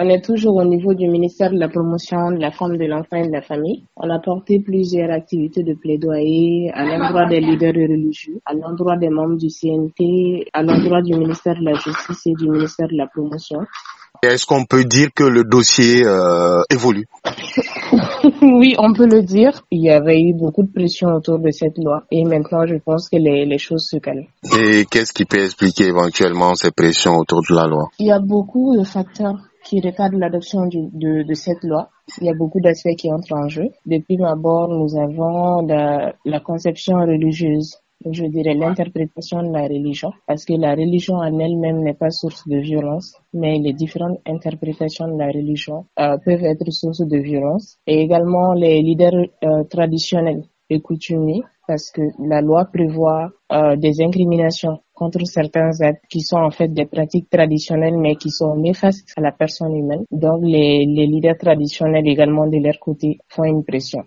on est toujours au niveau du ministère de la promotion de la femme, de l'enfant et de la famille. On a porté plusieurs activités de plaidoyer à l'endroit des leaders religieux, à l'endroit des membres du CNT, à l'endroit du ministère de la Justice et du ministère de la promotion. Est-ce qu'on peut dire que le dossier euh, évolue? Oui, on peut le dire. Il y avait eu beaucoup de pression autour de cette loi et maintenant je pense que les, les choses se calment. Et qu'est-ce qui peut expliquer éventuellement ces pressions autour de la loi? Il y a beaucoup de facteurs qui retardent l'adoption de, de cette loi. Il y a beaucoup d'aspects qui entrent en jeu. Depuis d'abord, nous avons la, la conception religieuse je dirais l'interprétation de la religion, parce que la religion en elle-même n'est pas source de violence, mais les différentes interprétations de la religion euh, peuvent être source de violence. Et également les leaders euh, traditionnels et coutumiers, parce que la loi prévoit euh, des incriminations contre certains actes qui sont en fait des pratiques traditionnelles mais qui sont néfastes à la personne humaine. Donc les, leaders traditionnels également de leur côté font une pression.